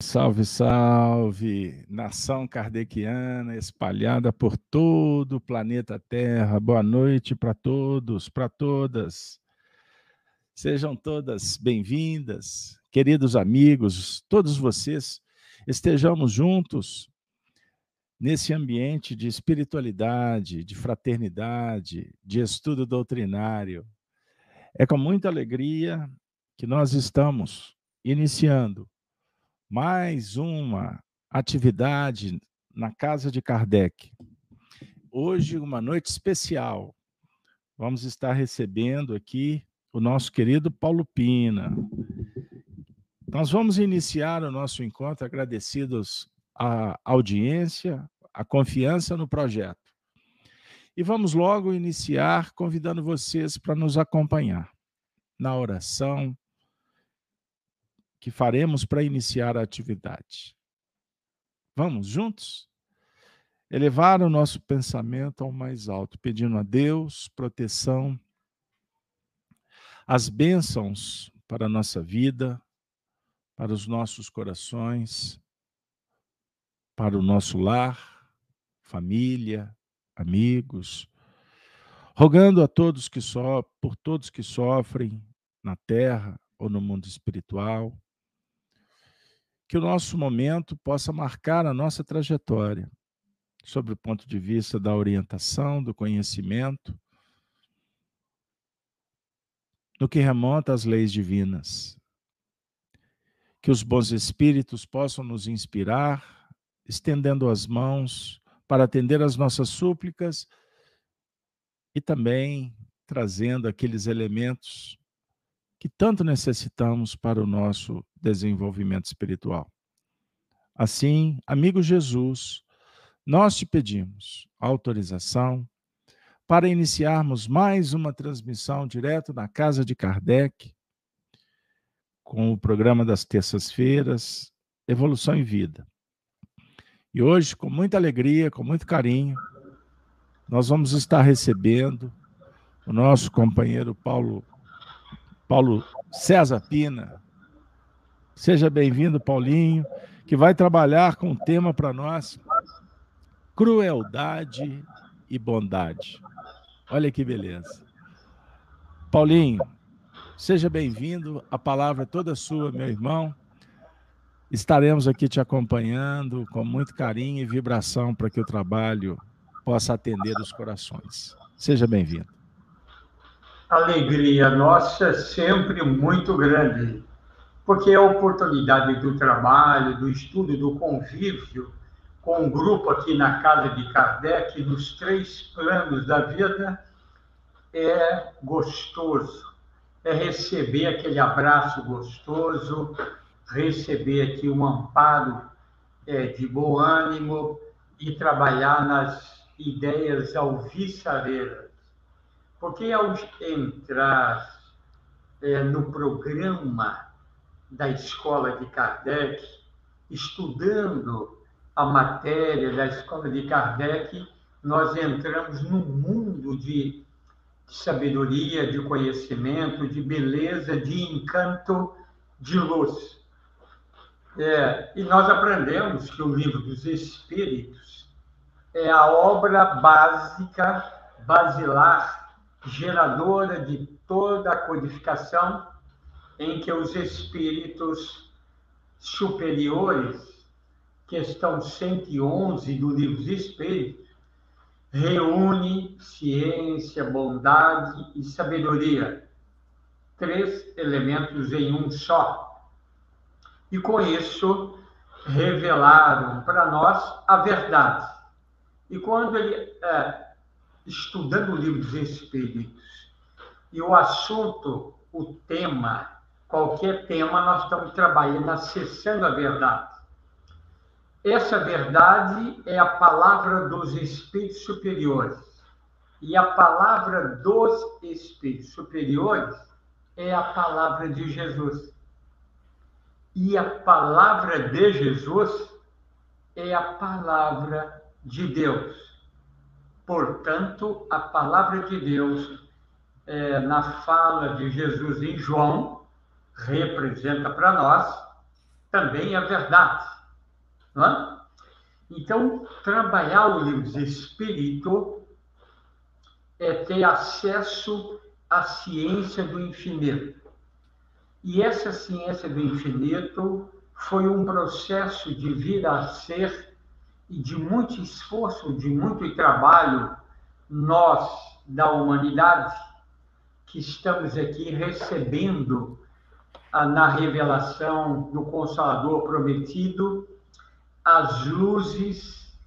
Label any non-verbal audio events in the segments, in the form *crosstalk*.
Salve, salve, nação kardeciana espalhada por todo o planeta Terra. Boa noite para todos, para todas. Sejam todas bem-vindas, queridos amigos, todos vocês, estejamos juntos nesse ambiente de espiritualidade, de fraternidade, de estudo doutrinário. É com muita alegria que nós estamos iniciando mais uma atividade na casa de Kardec. Hoje, uma noite especial. Vamos estar recebendo aqui o nosso querido Paulo Pina. Nós vamos iniciar o nosso encontro agradecidos à audiência, à confiança no projeto. E vamos logo iniciar convidando vocês para nos acompanhar na oração, que faremos para iniciar a atividade. Vamos juntos? Elevar o nosso pensamento ao mais alto, pedindo a Deus proteção, as bênçãos para a nossa vida, para os nossos corações, para o nosso lar, família, amigos, rogando a todos que so, por todos que sofrem na terra ou no mundo espiritual, que o nosso momento possa marcar a nossa trajetória, sobre o ponto de vista da orientação, do conhecimento, no que remonta às leis divinas. Que os bons espíritos possam nos inspirar, estendendo as mãos para atender às nossas súplicas e também trazendo aqueles elementos que tanto necessitamos para o nosso desenvolvimento espiritual. Assim, amigo Jesus, nós te pedimos autorização para iniciarmos mais uma transmissão direto na casa de Kardec, com o programa das terças-feiras, Evolução em Vida. E hoje, com muita alegria, com muito carinho, nós vamos estar recebendo o nosso companheiro Paulo Paulo César Pina. Seja bem-vindo, Paulinho, que vai trabalhar com o tema para nós: crueldade e bondade. Olha que beleza. Paulinho, seja bem-vindo. A palavra é toda sua, meu irmão. Estaremos aqui te acompanhando com muito carinho e vibração para que o trabalho possa atender os corações. Seja bem-vindo alegria nossa é sempre muito grande, porque a oportunidade do trabalho, do estudo, do convívio com o grupo aqui na casa de Kardec, nos três planos da vida, é gostoso. É receber aquele abraço gostoso, receber aqui um amparo é, de bom ânimo e trabalhar nas ideias alvissareiras porque ao entrar é, no programa da escola de Kardec, estudando a matéria da escola de Kardec, nós entramos num mundo de sabedoria, de conhecimento, de beleza, de encanto, de luz. É, e nós aprendemos que o livro dos Espíritos é a obra básica, basilar geradora de toda a codificação em que os espíritos superiores, questão 111 do livro dos Espíritos, reúne ciência, bondade e sabedoria, três elementos em um só. E com isso revelaram para nós a verdade. E quando ele é, estudando o livro dos Espíritos e o assunto, o tema, qualquer tema, nós estamos trabalhando, acessando a verdade. Essa verdade é a palavra dos Espíritos superiores. E a palavra dos Espíritos superiores é a palavra de Jesus. E a palavra de Jesus é a palavra de Deus. Portanto, a palavra de Deus, é, na fala de Jesus em João, representa para nós também é verdade. Não é? Então, trabalhar o livro Espírito é ter acesso à ciência do infinito. E essa ciência do infinito foi um processo de vir a ser e de muito esforço, de muito trabalho, nós, da humanidade, que estamos aqui recebendo na revelação do Consolador prometido as luzes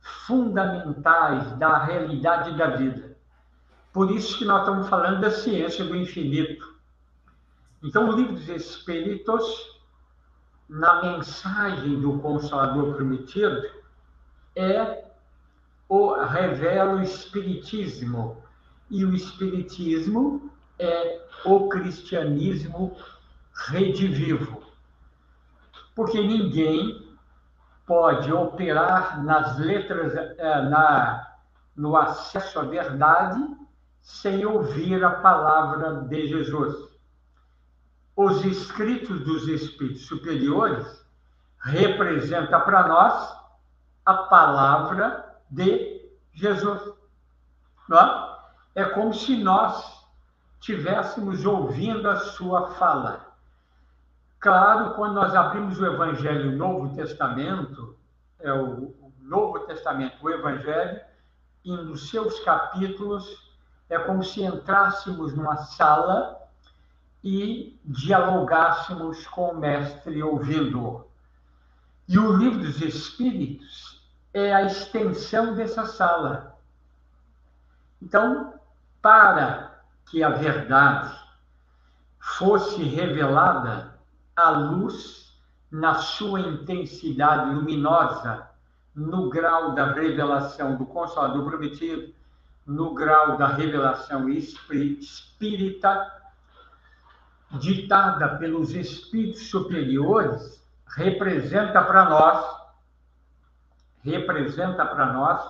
fundamentais da realidade da vida. Por isso que nós estamos falando da ciência do infinito. Então, o livro dos Espíritos, na mensagem do Consolador prometido, é o revela o Espiritismo. E o Espiritismo é o cristianismo redivivo. Porque ninguém pode operar nas letras, eh, na, no acesso à verdade, sem ouvir a palavra de Jesus. Os escritos dos Espíritos superiores representam para nós a palavra de Jesus. Não é? é como se nós tivéssemos ouvindo a sua fala. Claro, quando nós abrimos o Evangelho o Novo Testamento, é o, o Novo Testamento, o Evangelho, e nos seus capítulos, é como se entrássemos numa sala e dialogássemos com o Mestre ouvindo. E o Livro dos Espíritos é a extensão dessa sala. Então, para que a verdade fosse revelada, a luz na sua intensidade luminosa, no grau da revelação do Consolador Prometido, no grau da revelação espírita, ditada pelos espíritos superiores, representa para nós, representa para nós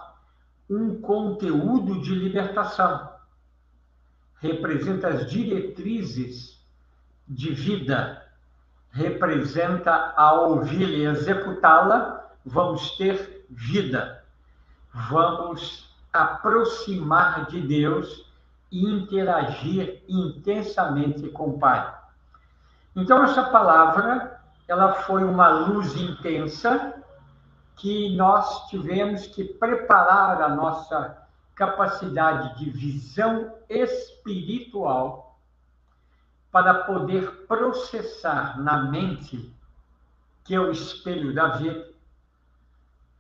um conteúdo de libertação, representa as diretrizes de vida representa a ouvir e executá-la, vamos ter vida. Vamos aproximar de Deus e interagir intensamente com o Pai. Então essa palavra, ela foi uma luz intensa que nós tivemos que preparar a nossa capacidade de visão espiritual para poder processar na mente, que é o espelho da vida,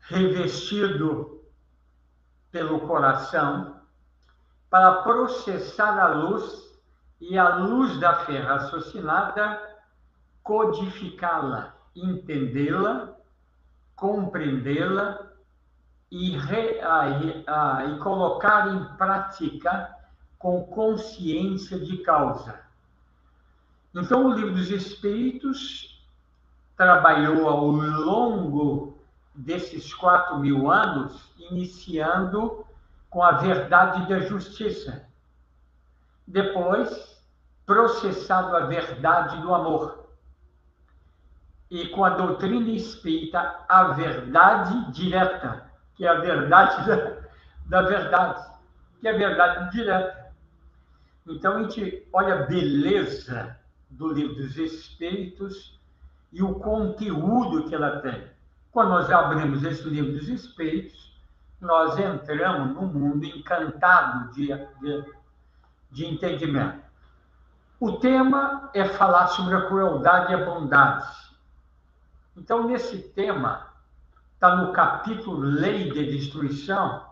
revestido pelo coração, para processar a luz e a luz da fé raciocinada, codificá-la, entendê-la, compreendê-la e, e colocar em prática com consciência de causa então, o livro dos Espíritos trabalhou ao longo desses quatro mil anos, iniciando com a verdade da justiça. Depois, processado a verdade do amor. E com a doutrina espírita, a verdade direta, que é a verdade da, da verdade, que é a verdade direta. Então, a gente olha a beleza do livro dos Espíritos e o conteúdo que ela tem. Quando nós abrimos esse livro dos Espíritos, nós entramos num mundo encantado de, de, de entendimento. O tema é falar sobre a crueldade e a bondade. Então, nesse tema, está no capítulo Lei de Destruição,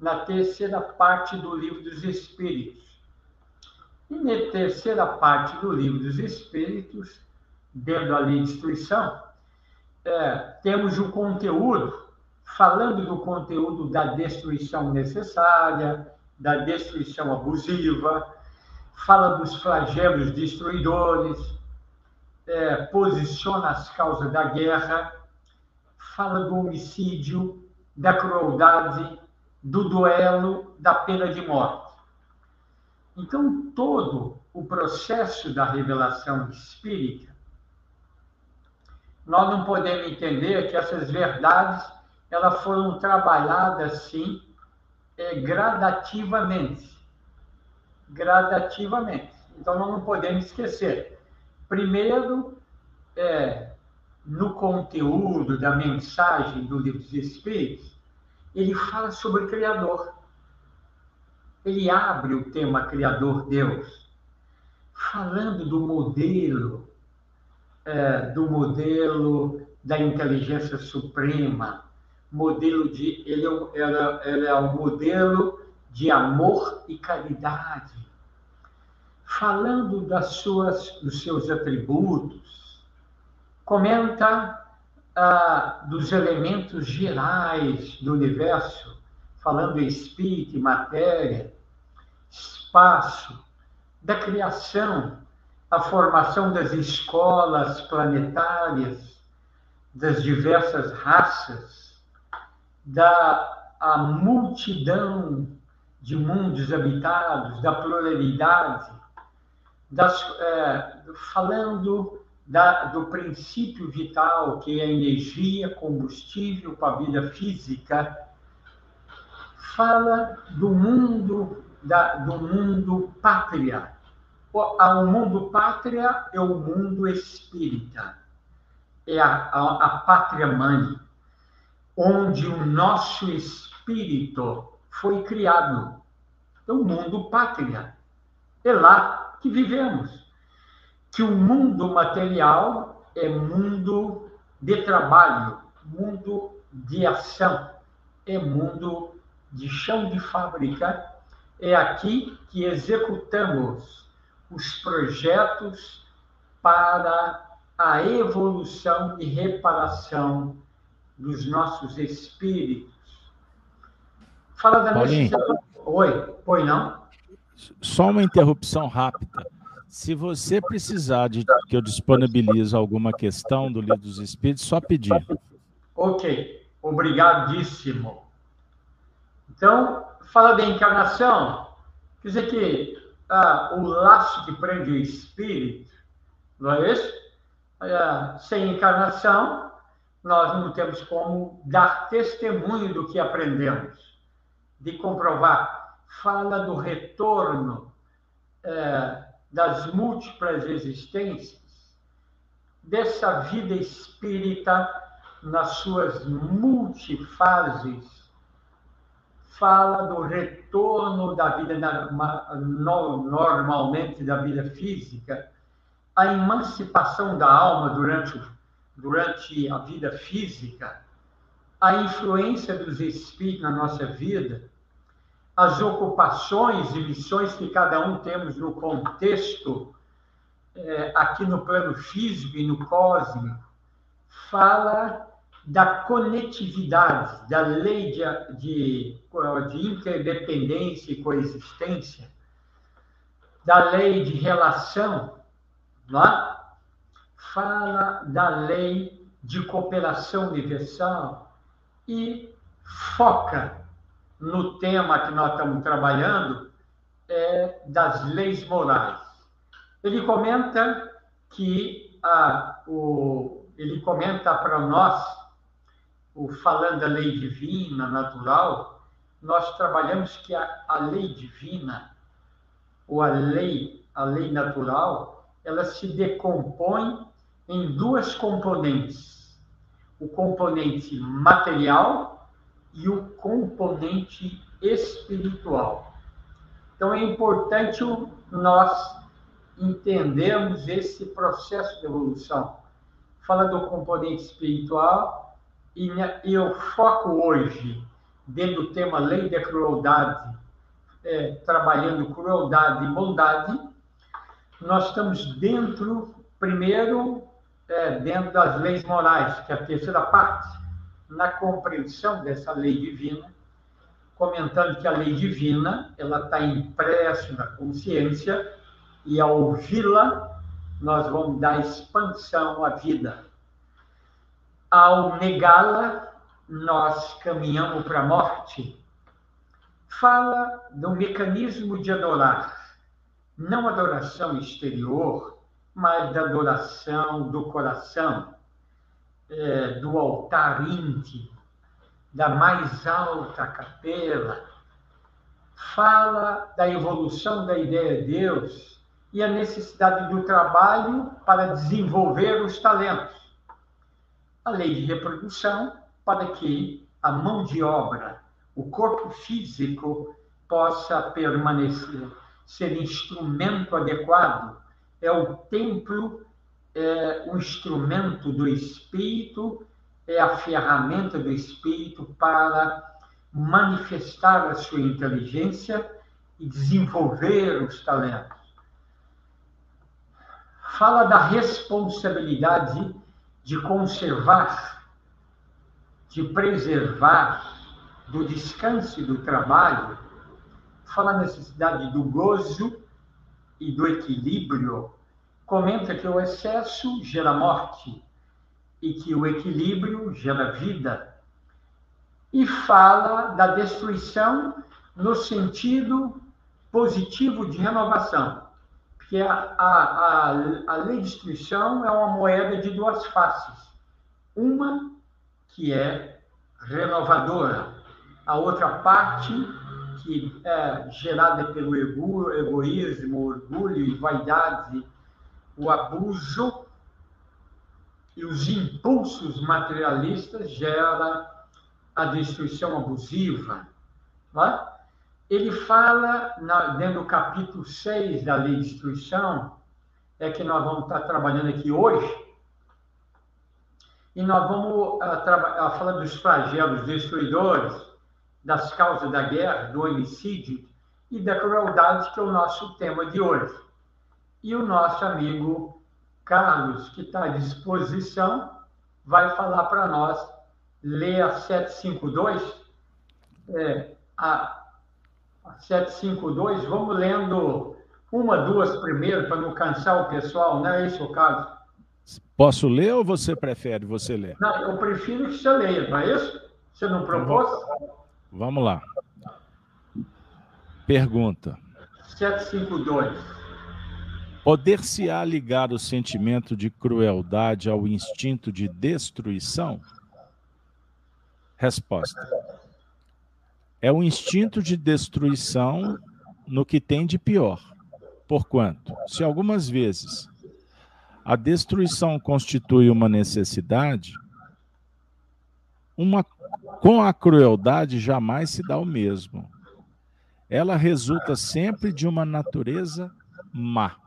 na terceira parte do livro dos Espíritos. E na terceira parte do livro dos Espíritos, dentro da lei de instrução, é, temos o conteúdo, falando do conteúdo da destruição necessária, da destruição abusiva, fala dos flagelos destruidores, é, posiciona as causas da guerra, fala do homicídio, da crueldade, do duelo, da pena de morte. Então, todo o processo da revelação espírita, nós não podemos entender que essas verdades elas foram trabalhadas assim é, gradativamente, gradativamente. Então nós não podemos esquecer. Primeiro, é, no conteúdo da mensagem do livro dos Espíritos, ele fala sobre o Criador. Ele abre o tema Criador Deus, falando do modelo, é, do modelo da inteligência suprema, modelo de ele, é ela é um modelo de amor e caridade, falando das suas, dos seus atributos, comenta ah, dos elementos gerais do universo, falando espírito e matéria, espaço, da criação, a formação das escolas planetárias, das diversas raças, da a multidão de mundos habitados, da pluralidade, das, é, falando da, do princípio vital, que é a energia, combustível para a vida física, fala do mundo, da, do mundo pátria. O, o mundo pátria é o mundo espírita, é a, a, a pátria mãe, onde o nosso espírito foi criado. É o mundo pátria. É lá que vivemos que o mundo material é mundo de trabalho, mundo de ação, é mundo de chão de fábrica. É aqui que executamos os projetos para a evolução e reparação dos nossos espíritos. Fala da necessidade. Oi, oi não? Só uma interrupção rápida. Se você precisar de que eu disponibilize alguma questão do Livro dos Espíritos, só pedir. Ok, obrigadíssimo. Então, fala da encarnação. Quer dizer que ah, o laço que prende o espírito, não é isso? Ah, sem encarnação, nós não temos como dar testemunho do que aprendemos, de comprovar. Fala do retorno. Eh, das múltiplas existências, dessa vida espírita nas suas multifases, fala do retorno da vida normalmente da vida física, a emancipação da alma durante, durante a vida física, a influência dos espíritos na nossa vida, as ocupações e missões que cada um temos no contexto, é, aqui no plano físico e no cósmico, fala da conectividade, da lei de, de, de interdependência e coexistência, da lei de relação, não é? fala da lei de cooperação universal e foca no tema que nós estamos trabalhando, é das leis morais. Ele comenta que a, o, ele comenta para nós, o, falando da lei divina, natural, nós trabalhamos que a, a lei divina, ou a lei, a lei natural, ela se decompõe em duas componentes. O componente material e o componente espiritual. Então, é importante nós entendermos esse processo de evolução. Fala do componente espiritual e, eu foco hoje, dentro do tema Lei da Crueldade, é, trabalhando crueldade e bondade, nós estamos dentro, primeiro, é, dentro das leis morais, que é a terceira parte na compreensão dessa lei divina, comentando que a lei divina ela está impressa na consciência e ao ouvi-la nós vamos dar expansão à vida. Ao negá-la, nós caminhamos para a morte. Fala do mecanismo de adorar, não adoração exterior, mas da adoração do coração é, do altar íntimo, da mais alta capela, fala da evolução da ideia de Deus e a necessidade do trabalho para desenvolver os talentos. A lei de reprodução para que a mão de obra, o corpo físico, possa permanecer, ser instrumento adequado. É o templo, é o instrumento do espírito, é a ferramenta do espírito para manifestar a sua inteligência e desenvolver os talentos. Fala da responsabilidade de conservar, de preservar, do descanso e do trabalho. Fala a necessidade do gozo e do equilíbrio. Comenta que o excesso gera morte e que o equilíbrio gera vida e fala da destruição no sentido positivo de renovação. Porque a, a, a, a lei de destruição é uma moeda de duas faces. Uma que é renovadora, a outra parte que é gerada pelo ego, egoísmo, orgulho e vaidade, o abuso e os impulsos materialistas gera a destruição abusiva. Né? Ele fala, na, dentro do capítulo 6 da lei de destruição, é que nós vamos estar trabalhando aqui hoje, e nós vamos uh, uh, falar dos flagelos destruidores, das causas da guerra, do homicídio e da crueldade, que é o nosso tema de hoje. E o nosso amigo Carlos, que está à disposição, vai falar para nós lê a 752, é, a, a 752, vamos lendo uma, duas primeiro, para não cansar o pessoal, não é isso caso? Posso ler ou você prefere você ler? Não, eu prefiro que você leia, não é isso? Você não propôs? Vamos lá. Pergunta. 752. Poder-se-á ligar o sentimento de crueldade ao instinto de destruição? Resposta: É o instinto de destruição no que tem de pior. Porquanto, se algumas vezes a destruição constitui uma necessidade, uma, com a crueldade jamais se dá o mesmo. Ela resulta sempre de uma natureza má.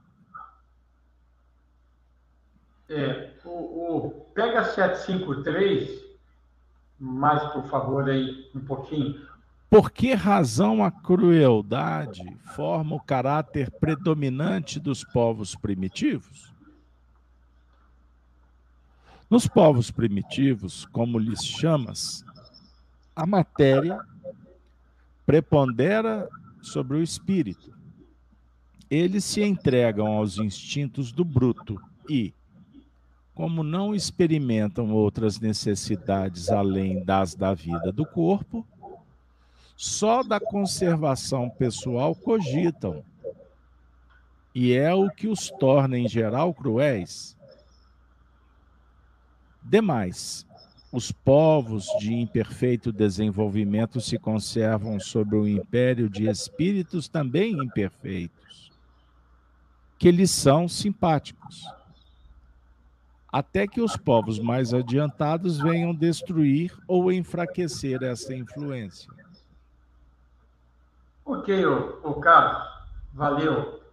É, o, o, pega 753 mais, por favor, aí, um pouquinho. Por que razão a crueldade forma o caráter predominante dos povos primitivos? Nos povos primitivos, como lhes chamas, a matéria prepondera sobre o espírito. Eles se entregam aos instintos do bruto e, como não experimentam outras necessidades além das da vida do corpo, só da conservação pessoal cogitam. E é o que os torna, em geral, cruéis. Demais, os povos de imperfeito desenvolvimento se conservam sob o império de espíritos também imperfeitos, que lhes são simpáticos até que os povos mais adiantados venham destruir ou enfraquecer essa influência. Ok, o, o Carlos, valeu.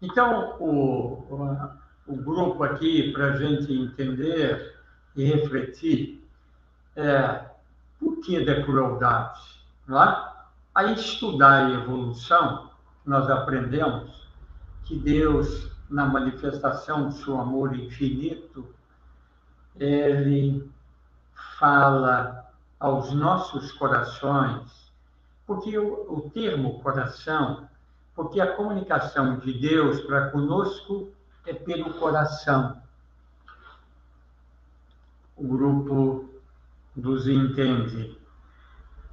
Então, o, o, o grupo aqui, para a gente entender e refletir, é por que da crueldade? Não é? A estudar a evolução, nós aprendemos que Deus na manifestação do seu amor infinito, ele fala aos nossos corações, porque o, o termo coração, porque a comunicação de Deus para conosco é pelo coração. O grupo dos entende.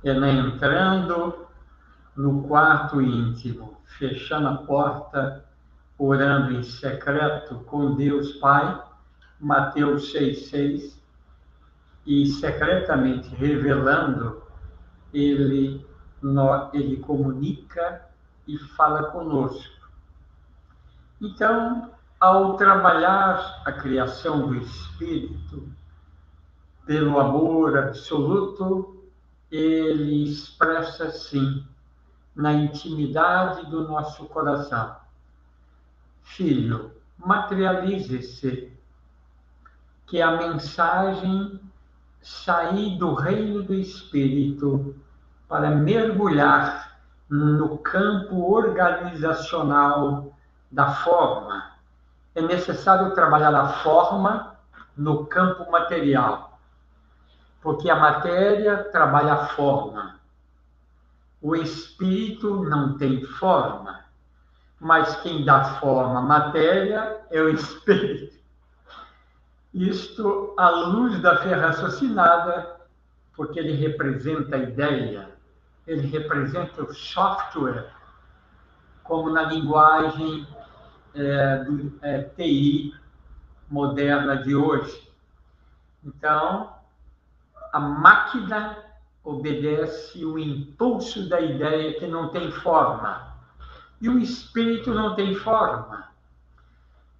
É entrando no quarto íntimo, fechando a porta orando em secreto com Deus Pai, Mateus 6,6, e secretamente revelando, ele, ele comunica e fala conosco. Então, ao trabalhar a criação do Espírito, pelo amor absoluto, ele expressa sim na intimidade do nosso coração. Filho, materialize-se, que a mensagem sair do reino do Espírito para mergulhar no campo organizacional da forma. É necessário trabalhar a forma no campo material, porque a matéria trabalha a forma. O espírito não tem forma, mas quem dá forma à matéria é o espírito. Isto à luz da fé raciocinada, porque ele representa a ideia, ele representa o software, como na linguagem é, do é, TI moderna de hoje. Então, a máquina obedece o impulso da ideia que não tem forma. E o espírito não tem forma.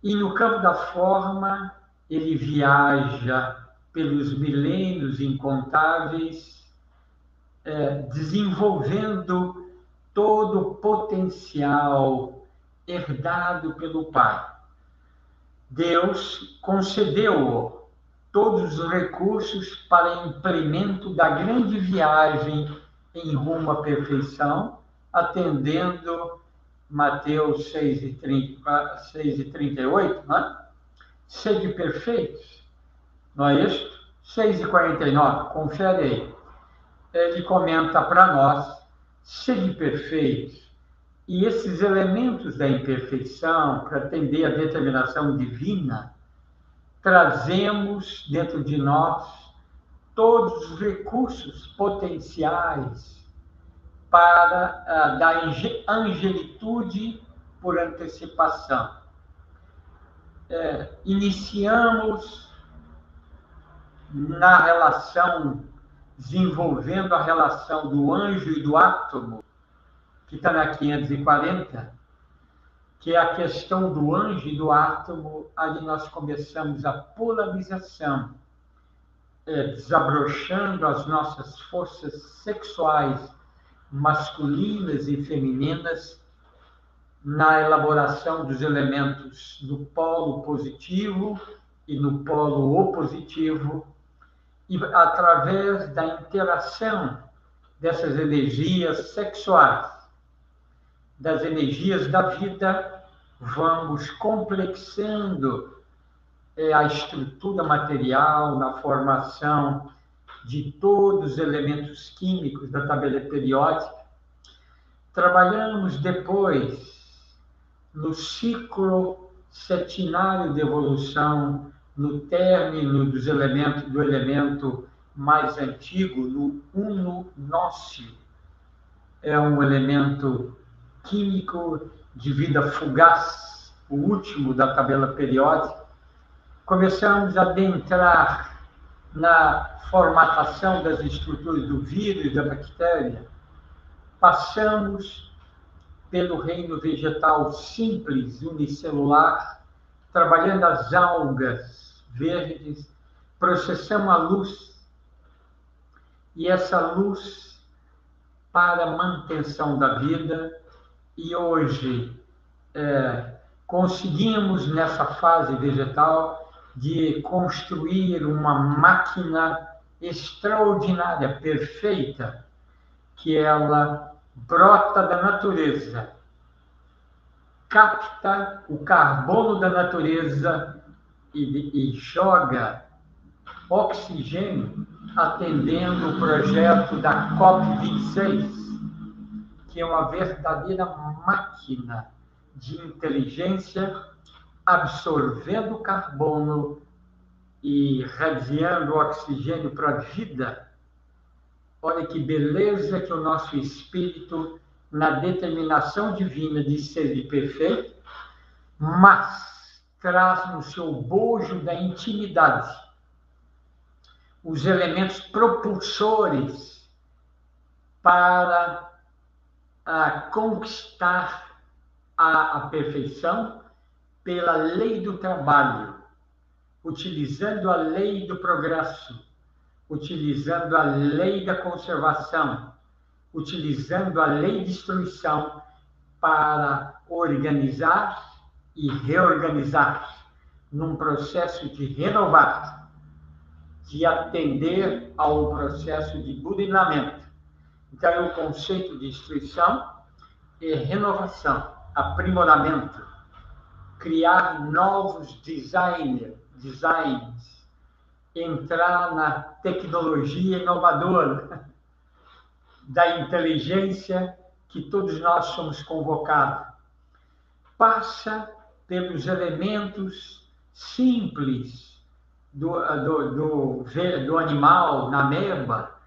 E no campo da forma, ele viaja pelos milênios incontáveis, é, desenvolvendo todo o potencial herdado pelo Pai. Deus concedeu todos os recursos para implemento da grande viagem em rumo à perfeição, atendendo Mateus 6 e, 30, 6 e 38, né? Sede perfeitos, não é isso? 6 e 49, confere aí. Ele comenta para nós, sede perfeitos, e esses elementos da imperfeição, para atender a determinação divina, trazemos dentro de nós todos os recursos potenciais para uh, da angelitude por antecipação. É, iniciamos na relação, desenvolvendo a relação do anjo e do átomo, que está na 540, que é a questão do anjo e do átomo, ali nós começamos a polarização, é, desabrochando as nossas forças sexuais masculinas e femininas na elaboração dos elementos do polo positivo e no polo opositivo, e através da interação dessas energias sexuais das energias da vida, vamos complexando é, a estrutura material na formação de todos os elementos químicos da tabela periódica. Trabalhamos depois no ciclo setinário de evolução, no término dos elementos do elemento mais antigo, no uno nócio. É um elemento químico de vida fugaz, o último da tabela periódica, começamos a adentrar na formatação das estruturas do vírus e da bactéria, passamos pelo reino vegetal simples, unicelular, trabalhando as algas verdes, processamos a luz, e essa luz para a manutenção da vida e hoje é, conseguimos, nessa fase vegetal, de construir uma máquina extraordinária, perfeita, que ela brota da natureza, capta o carbono da natureza e, e joga oxigênio, atendendo o projeto da COP26 que é uma verdadeira máquina de inteligência absorvendo carbono e radiando oxigênio para a vida. Olha que beleza que o nosso espírito, na determinação divina de ser perfeito, mas traz no seu bojo da intimidade os elementos propulsores para a conquistar a, a perfeição pela lei do trabalho, utilizando a lei do progresso, utilizando a lei da conservação, utilizando a lei de destruição para organizar e reorganizar num processo de renovar, de atender ao processo de burinamento. Então, o conceito de destruição é renovação, aprimoramento, criar novos design, designs, entrar na tecnologia inovadora, *laughs* da inteligência que todos nós somos convocados. Passa pelos elementos simples do, do, do, do animal, na meba,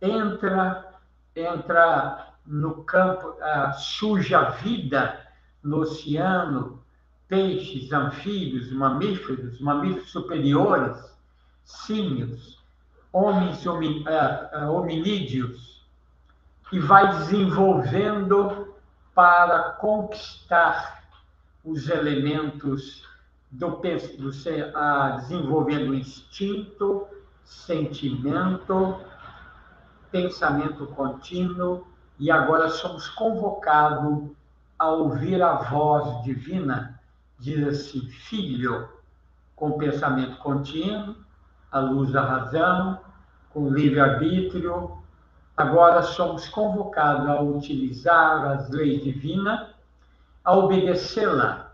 entra, entra no campo, uh, suja a vida no oceano, peixes, anfíbios, mamíferos, mamíferos superiores, símios, homens uh, hominídeos, e vai desenvolvendo para conquistar os elementos do, do uh, desenvolvendo instinto, sentimento, pensamento contínuo, e agora somos convocados a ouvir a voz divina, diz assim, filho, com pensamento contínuo, a luz da razão, com livre-arbítrio, agora somos convocados a utilizar as leis divinas, a obedecê-la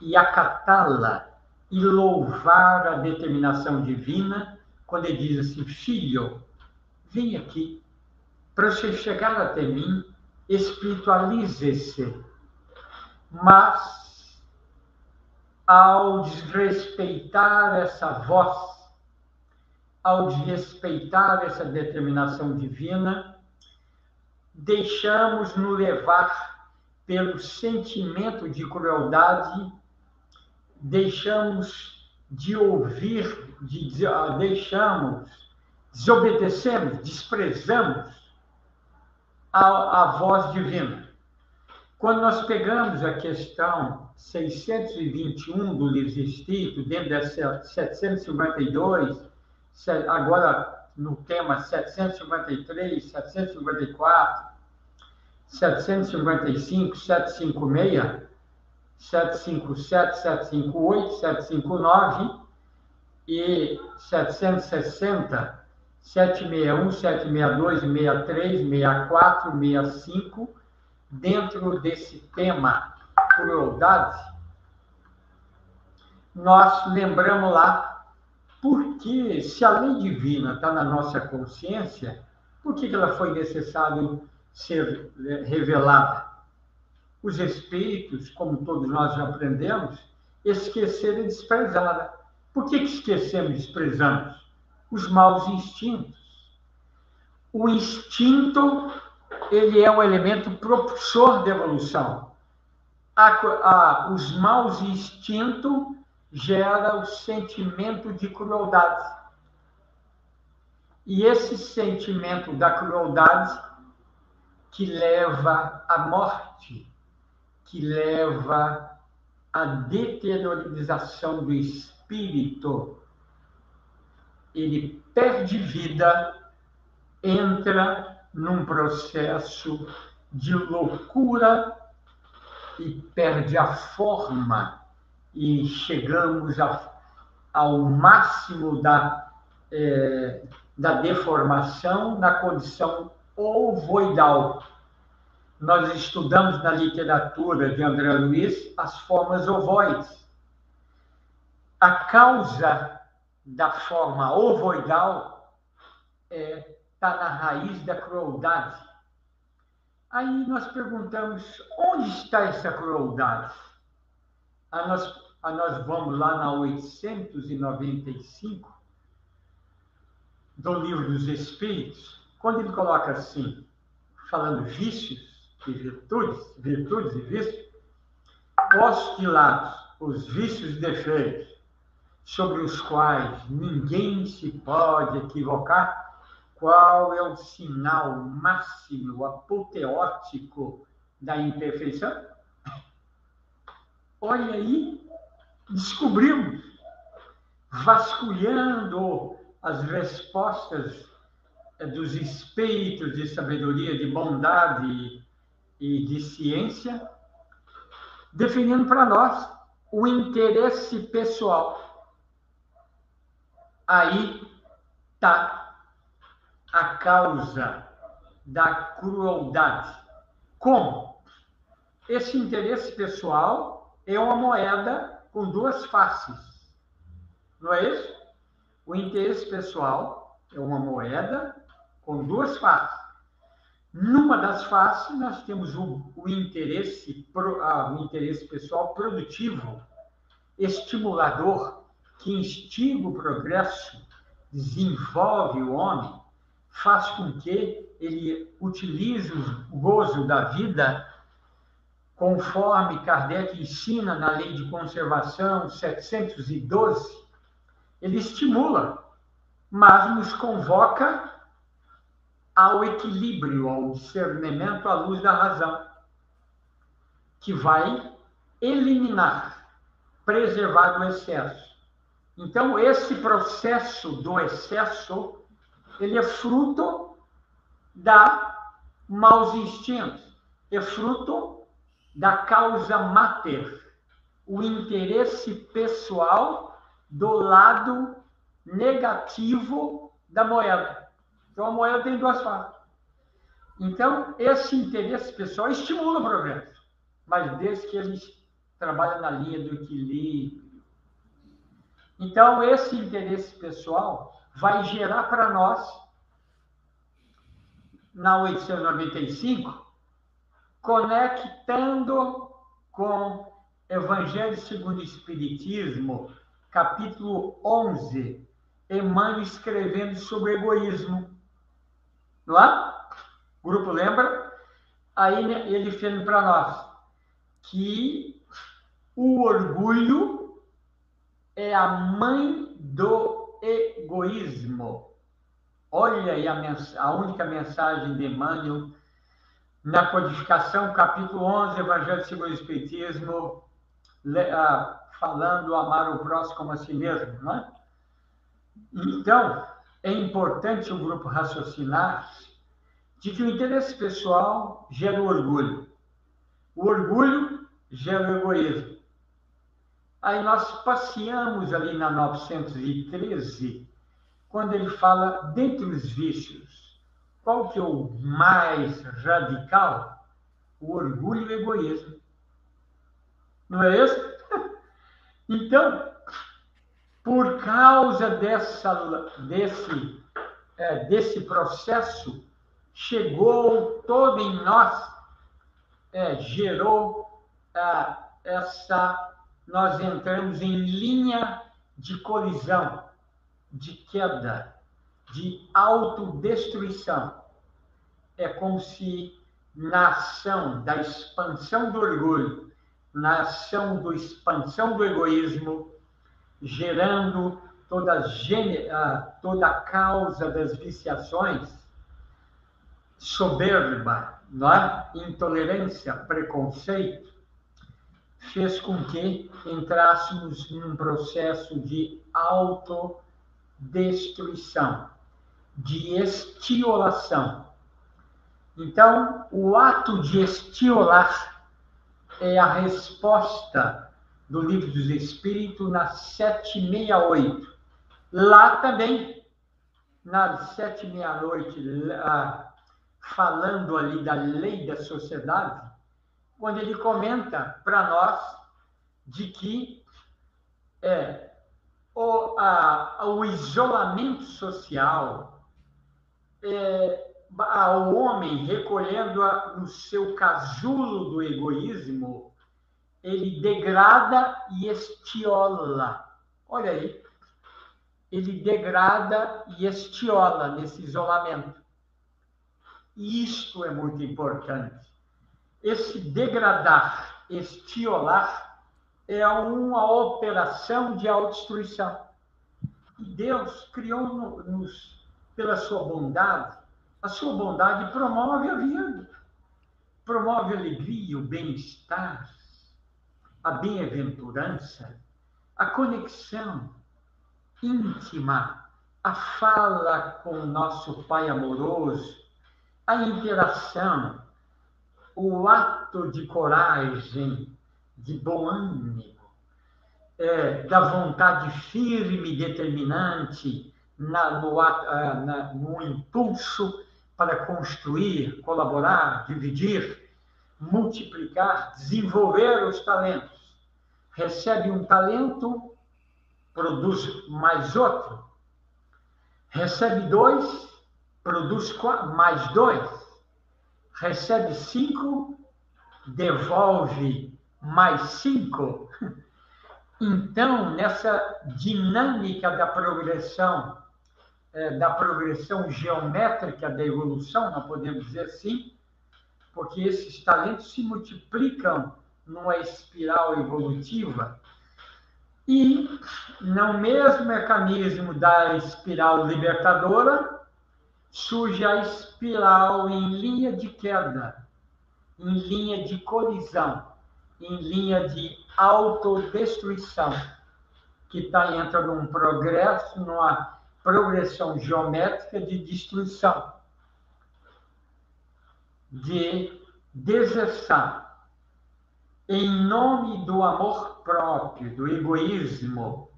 e acatá-la e louvar a determinação divina, quando ele diz assim: Filho, vem aqui, para você chegar até mim, espiritualize-se. Mas, ao desrespeitar essa voz, ao desrespeitar essa determinação divina, deixamos-nos levar pelo sentimento de crueldade, deixamos de ouvir, de, deixamos, desobedecemos, desprezamos a, a voz divina. Quando nós pegamos a questão 621 do livro Espírito, dentro dessa 752, agora no tema 753, 754, 755, 756, 757, 758, 759 e 760, 761, 762, 63, 64, 65, dentro desse tema crueldade, nós lembramos lá porque se a lei divina está na nossa consciência, por que ela foi necessário ser revelada? Os espíritos, como todos nós já aprendemos, esqueceram e desprezaram. Por que, que esquecemos e desprezamos? Os maus instintos. O instinto, ele é um elemento propulsor da evolução. A, a, os maus instintos gera o sentimento de crueldade. E esse sentimento da crueldade que leva à morte, que leva à deteriorização do espírito, ele perde vida, entra num processo de loucura e perde a forma e chegamos a, ao máximo da, é, da deformação na condição ovoidal. Nós estudamos na literatura de André Luiz as formas ovoides. A causa da forma ovoidal está é, tá na raiz da crueldade. Aí nós perguntamos: onde está essa crueldade? Aí nós Aí nós vamos lá na 895 do livro dos Espíritos, quando ele coloca assim, falando vícios e virtudes, virtudes e vícios, posto os vícios e defeitos, sobre os quais ninguém se pode equivocar, qual é o sinal máximo, apoteótico da imperfeição? Olha aí, descobrimos, vasculhando as respostas eh, dos espíritos de sabedoria, de bondade e de ciência, definindo para nós o interesse pessoal. Aí está a causa da crueldade. Como? Esse interesse pessoal é uma moeda com duas faces. Não é isso? O interesse pessoal é uma moeda com duas faces. Numa das faces, nós temos o, o interesse, ah, o interesse pessoal produtivo, estimulador, que instiga o progresso, desenvolve o homem, faz com que ele utilize o gozo da vida conforme Kardec ensina na Lei de Conservação 712, ele estimula, mas nos convoca ao equilíbrio, ao discernimento à luz da razão, que vai eliminar, preservar o excesso. Então, esse processo do excesso, ele é fruto da maus instintos, é fruto da causa mater, o interesse pessoal do lado negativo da moeda. Então, a moeda tem duas faces. Então, esse interesse pessoal estimula o progresso, mas desde que eles trabalham na linha do equilíbrio. Então, esse interesse pessoal vai gerar para nós, na 895, conectando com Evangelho segundo o Espiritismo, capítulo 11, Emmanuel escrevendo sobre egoísmo. Não é? O grupo lembra? Aí né, ele fez para nós que o orgulho é a mãe do egoísmo. Olha aí a, única mensagem de Emmanuel na codificação, capítulo 11, Evangelho segundo o Espiritismo, falando amar o próximo como a si mesmo, não é? Então, é importante o grupo raciocinar de que o interesse pessoal gera o orgulho. O orgulho gera o egoísmo. Aí nós passeamos ali na 913, quando ele fala, dentre os vícios, qual que é o mais radical? O orgulho e o egoísmo. Não é isso? *laughs* Então, por causa dessa, desse, é, desse processo, chegou todo em nós, é, gerou é, essa. Nós entramos em linha de colisão, de queda, de autodestruição. É como se na ação da expansão do orgulho na ação da expansão do egoísmo, gerando toda toda a causa das viciações, soberba, é? intolerância, preconceito, fez com que entrássemos num processo de autodestruição, de estiolação. Então, o ato de estiolar é a resposta do Livro dos Espíritos na 768. Lá também, na 768, falando ali da lei da sociedade, quando ele comenta para nós de que é, o, a, o isolamento social, é, ao homem recolhendo a, no seu casulo do egoísmo, ele degrada e estiola. Olha aí. Ele degrada e estiola nesse isolamento. Isto é muito importante. Esse degradar, estiolar, é uma operação de autodestruição. Deus criou-nos pela sua bondade. A sua bondade promove a vida, promove a alegria, o bem-estar, a bem-aventurança, a conexão íntima, a fala com o nosso Pai amoroso, a interação, o ato de coragem, de bom ânimo, é, da vontade firme, determinante, na, no, na, no impulso para construir, colaborar, dividir, multiplicar, desenvolver os talentos. Recebe um talento, produz mais outro. Recebe dois, produz mais dois. Recebe cinco, devolve mais cinco. Então, nessa dinâmica da progressão, é, da progressão geométrica da evolução, nós podemos dizer assim, porque esses talentos se multiplicam numa espiral evolutiva, e no mesmo mecanismo da espiral libertadora, surge a espiral em linha de queda, em linha de colisão, em linha de autodestruição, que está entra num progresso, numa progressão geométrica de destruição, de deserção, em nome do amor próprio, do egoísmo,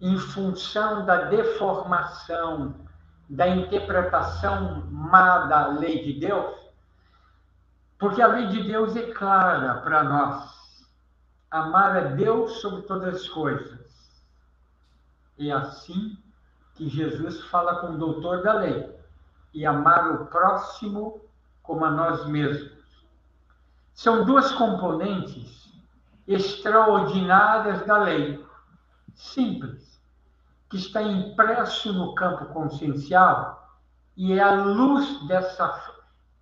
em função da deformação, da interpretação má da lei de Deus, porque a lei de Deus é clara para nós. Amar a Deus sobre todas as coisas. É assim que Jesus fala com o doutor da lei. E amar o próximo como a nós mesmos. São duas componentes extraordinárias da lei. Simples. Que está impresso no campo consciencial e é a luz dessa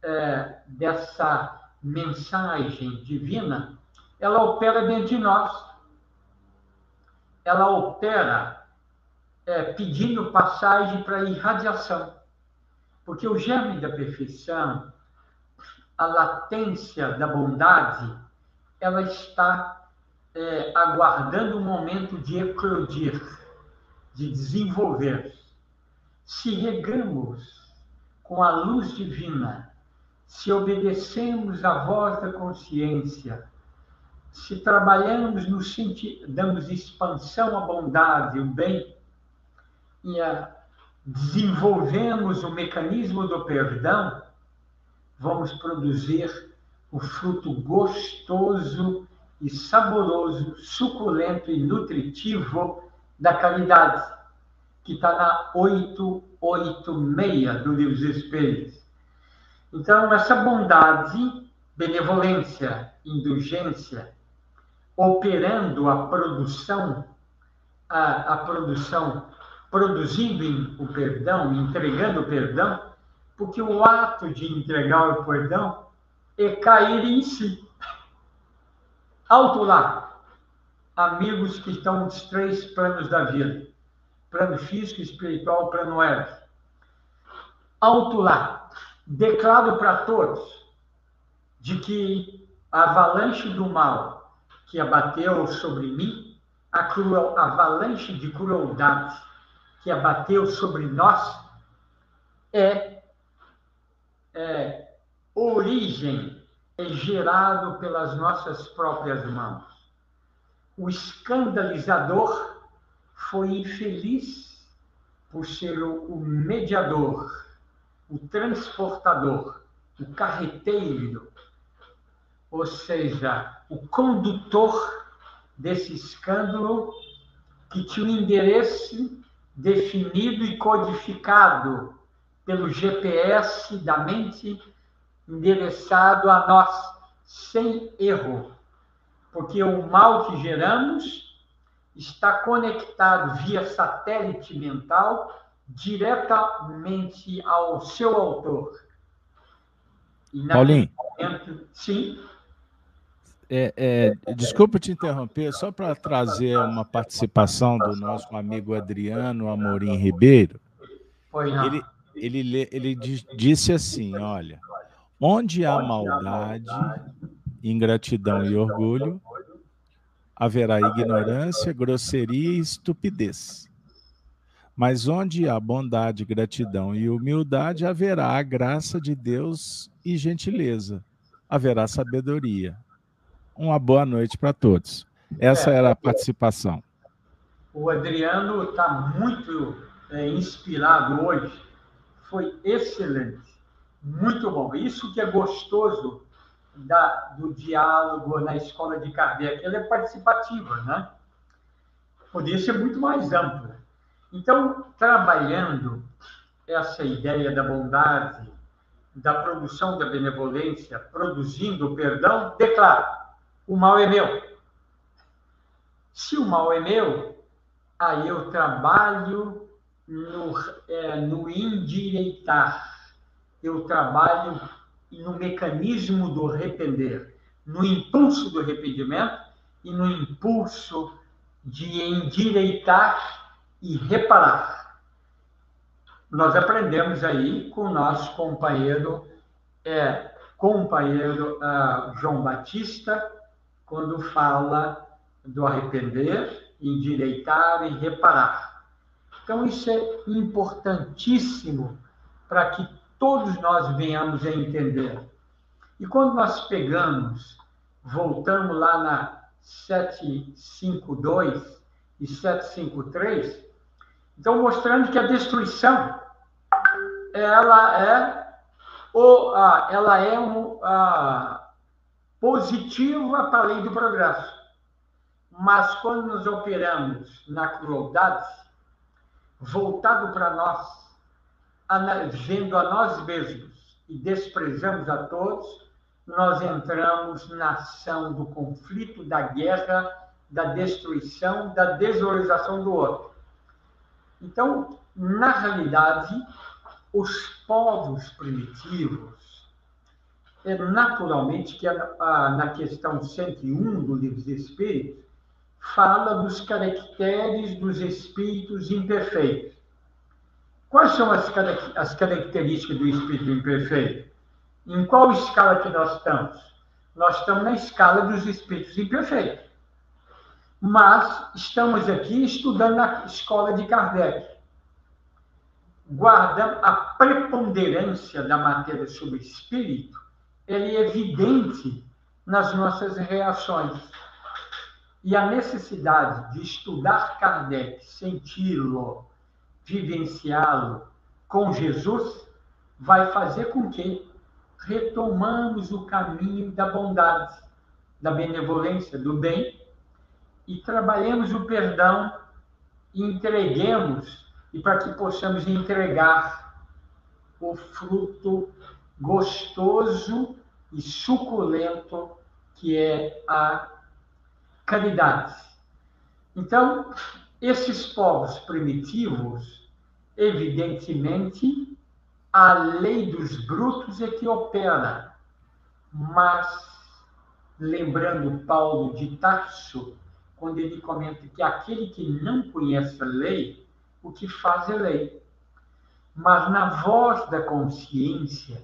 é, dessa mensagem divina, ela opera dentro de nós. Ela opera é, pedindo passagem para irradiação. Porque o germe da perfeição, a latência da bondade, ela está é, aguardando o momento de eclodir, de desenvolver. Se regamos com a luz divina se obedecemos à voz da consciência, se trabalhamos no sentido, damos expansão à bondade, o bem, e a, desenvolvemos o mecanismo do perdão, vamos produzir o fruto gostoso e saboroso, suculento e nutritivo da caridade, que está na 886 do Livro dos Espíritos. Então, essa bondade, benevolência, indulgência, operando a produção, a, a produção, produzindo o perdão, entregando o perdão, porque o ato de entregar o perdão é cair em si. Alto lá, amigos que estão nos três planos da vida: plano físico, espiritual, plano ético. Alto lá, declaro para todos de que a avalanche do mal que abateu sobre mim, a cruel, avalanche de crueldade que abateu sobre nós, é, é origem, é gerado pelas nossas próprias mãos. O escandalizador foi infeliz por ser o, o mediador o transportador, o carreteiro, ou seja, o condutor desse escândalo que tinha um endereço definido e codificado pelo GPS da mente endereçado a nós sem erro, porque o mal que geramos está conectado via satélite mental diretamente ao seu autor. E Paulinho. Momento, sim. É, é, desculpa te interromper, só para trazer uma participação do nosso amigo Adriano Amorim Ribeiro. Ele, ele, ele disse assim: olha, onde há maldade, ingratidão e orgulho, haverá ignorância, grosseria e estupidez. Mas onde há bondade, gratidão e humildade, haverá a graça de Deus e gentileza, haverá sabedoria. Uma boa noite para todos. Essa era a participação. O Adriano está muito é, inspirado hoje. Foi excelente. Muito bom. Isso que é gostoso da, do diálogo na escola de Kardec. Ela é participativa, né? Poderia ser muito mais ampla. Então, trabalhando essa ideia da bondade, da produção da benevolência, produzindo o perdão, declaro o mal é meu. Se o mal é meu, aí eu trabalho no, é, no endireitar, eu trabalho no mecanismo do arrepender, no impulso do arrependimento e no impulso de endireitar e reparar. Nós aprendemos aí com o nosso companheiro, é, companheiro uh, João Batista, quando fala do arrepender, endireitar e reparar. Então, isso é importantíssimo para que todos nós venhamos a entender. E quando nós pegamos, voltamos lá na 752 e 753, então mostrando que a destruição ela é ou ela é um, a, positiva para a lei do progresso. Mas quando nos operamos na crueldade, voltado para nós, vendo a nós mesmos e desprezamos a todos, nós entramos na ação do conflito, da guerra, da destruição, da desvalorização do outro. Então, na realidade, os povos primitivos, é naturalmente que na questão 101 do Livro dos Espíritos, fala dos caracteres dos espíritos imperfeitos. Quais são as, as características do espírito imperfeito? Em qual escala que nós estamos? Nós estamos na escala dos espíritos imperfeitos. Mas estamos aqui estudando na escola de Kardec. Guarda a preponderância da matéria sobre o espírito ele é evidente nas nossas reações. E a necessidade de estudar Kardec, senti-lo, vivenciá-lo com Jesus, vai fazer com que retomamos o caminho da bondade, da benevolência, do bem, e trabalhemos o perdão e entreguemos, e para que possamos entregar o fruto gostoso e suculento que é a caridade. Então, esses povos primitivos, evidentemente, a lei dos brutos é que opera, mas lembrando Paulo de Tarso, quando ele comenta que aquele que não conhece a lei, o que faz é lei. Mas na voz da consciência,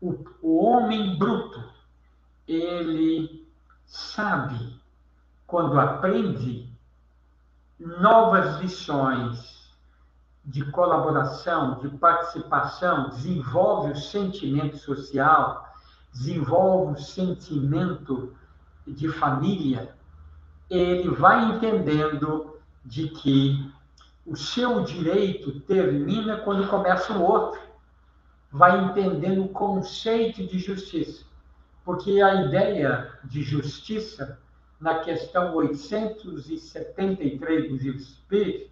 o, o homem bruto, ele sabe, quando aprende novas lições de colaboração, de participação, desenvolve o sentimento social, desenvolve o sentimento de família, ele vai entendendo de que o seu direito termina quando começa o outro vai entendendo o conceito de justiça. Porque a ideia de justiça, na questão 873 dos Espíritos,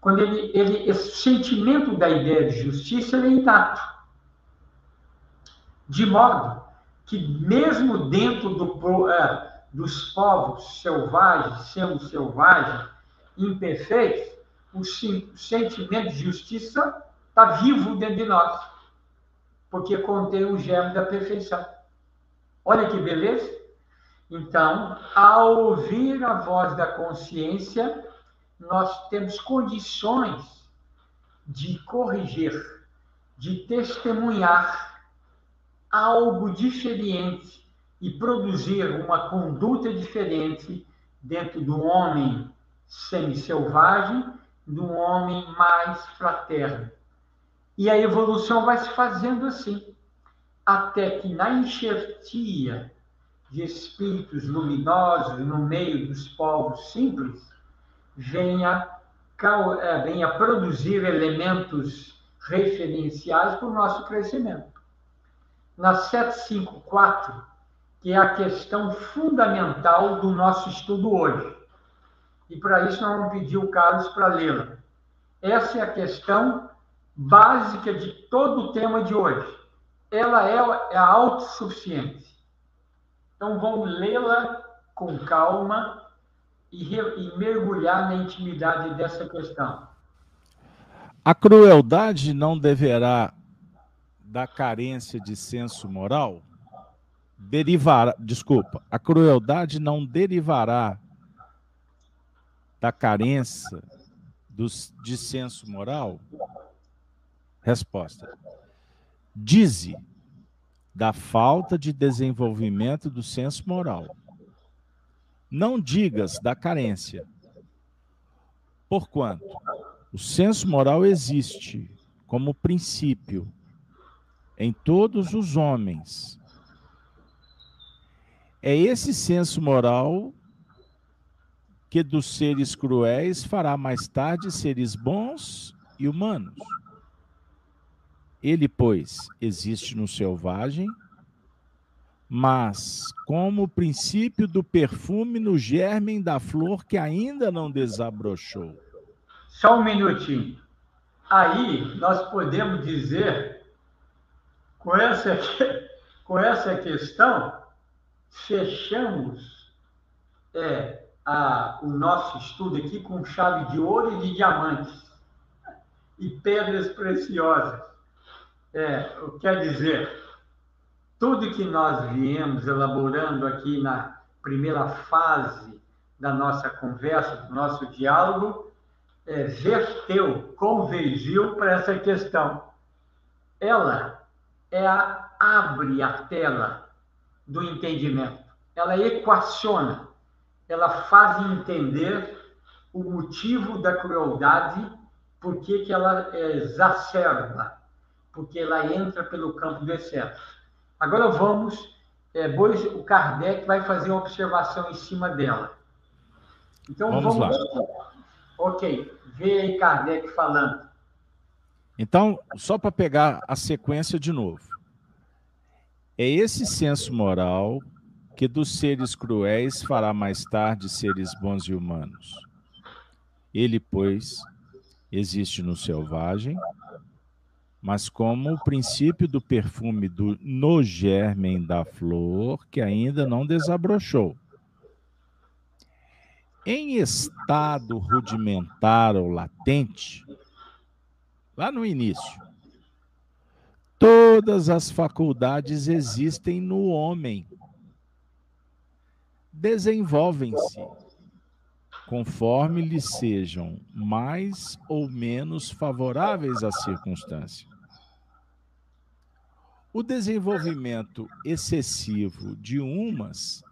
quando ele, ele, esse sentimento da ideia de justiça é intacto. De modo que, mesmo dentro do, é, dos povos selvagens, sendo selvagens, imperfeitos, o, o sentimento de justiça está vivo dentro de nós porque contém o germe da perfeição. Olha que beleza! Então, ao ouvir a voz da consciência, nós temos condições de corrigir, de testemunhar algo diferente e produzir uma conduta diferente dentro do homem semi-selvagem, do homem mais fraterno. E a evolução vai se fazendo assim, até que na enxertia de espíritos luminosos no meio dos povos simples, venha, é, venha produzir elementos referenciais para o nosso crescimento. Na 754, que é a questão fundamental do nosso estudo hoje. E para isso nós vamos pedir o Carlos para lê-la. Essa é a questão básica de todo o tema de hoje. Ela é, é a autossuficiência. Então vamos lê-la com calma e, e mergulhar na intimidade dessa questão. A crueldade não deverá da carência de senso moral derivará, desculpa, a crueldade não derivará da carência dos, de senso moral? Resposta. Dize da falta de desenvolvimento do senso moral. Não digas da carência. Porquanto o senso moral existe como princípio em todos os homens. É esse senso moral que dos seres cruéis fará mais tarde seres bons e humanos. Ele, pois, existe no selvagem, mas como o princípio do perfume no germen da flor que ainda não desabrochou. Só um minutinho. Aí nós podemos dizer, com essa, com essa questão, fechamos é, a, o nosso estudo aqui com chave de ouro e de diamantes e pedras preciosas. É, quer dizer, tudo que nós viemos elaborando aqui na primeira fase da nossa conversa, do nosso diálogo, é, verteu, convergiu para essa questão. Ela é a, abre a tela do entendimento, ela equaciona, ela faz entender o motivo da crueldade, por que ela é exacerba porque ela entra pelo campo do excesso. Agora vamos, é, o Kardec vai fazer uma observação em cima dela. Então vamos, vamos lá. Ok, vê aí Kardec falando. Então, só para pegar a sequência de novo. É esse senso moral que dos seres cruéis fará mais tarde seres bons e humanos. Ele, pois, existe no selvagem, mas como o princípio do perfume do, no germen da flor que ainda não desabrochou. Em estado rudimentar ou latente, lá no início, todas as faculdades existem no homem. Desenvolvem-se conforme lhes sejam mais ou menos favoráveis à circunstância. O desenvolvimento excessivo de umas